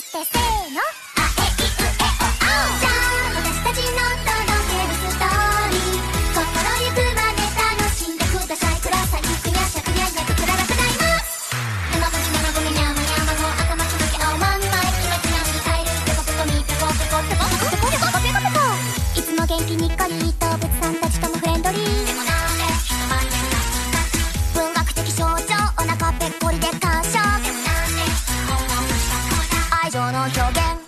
スてせーの。愛情の表現。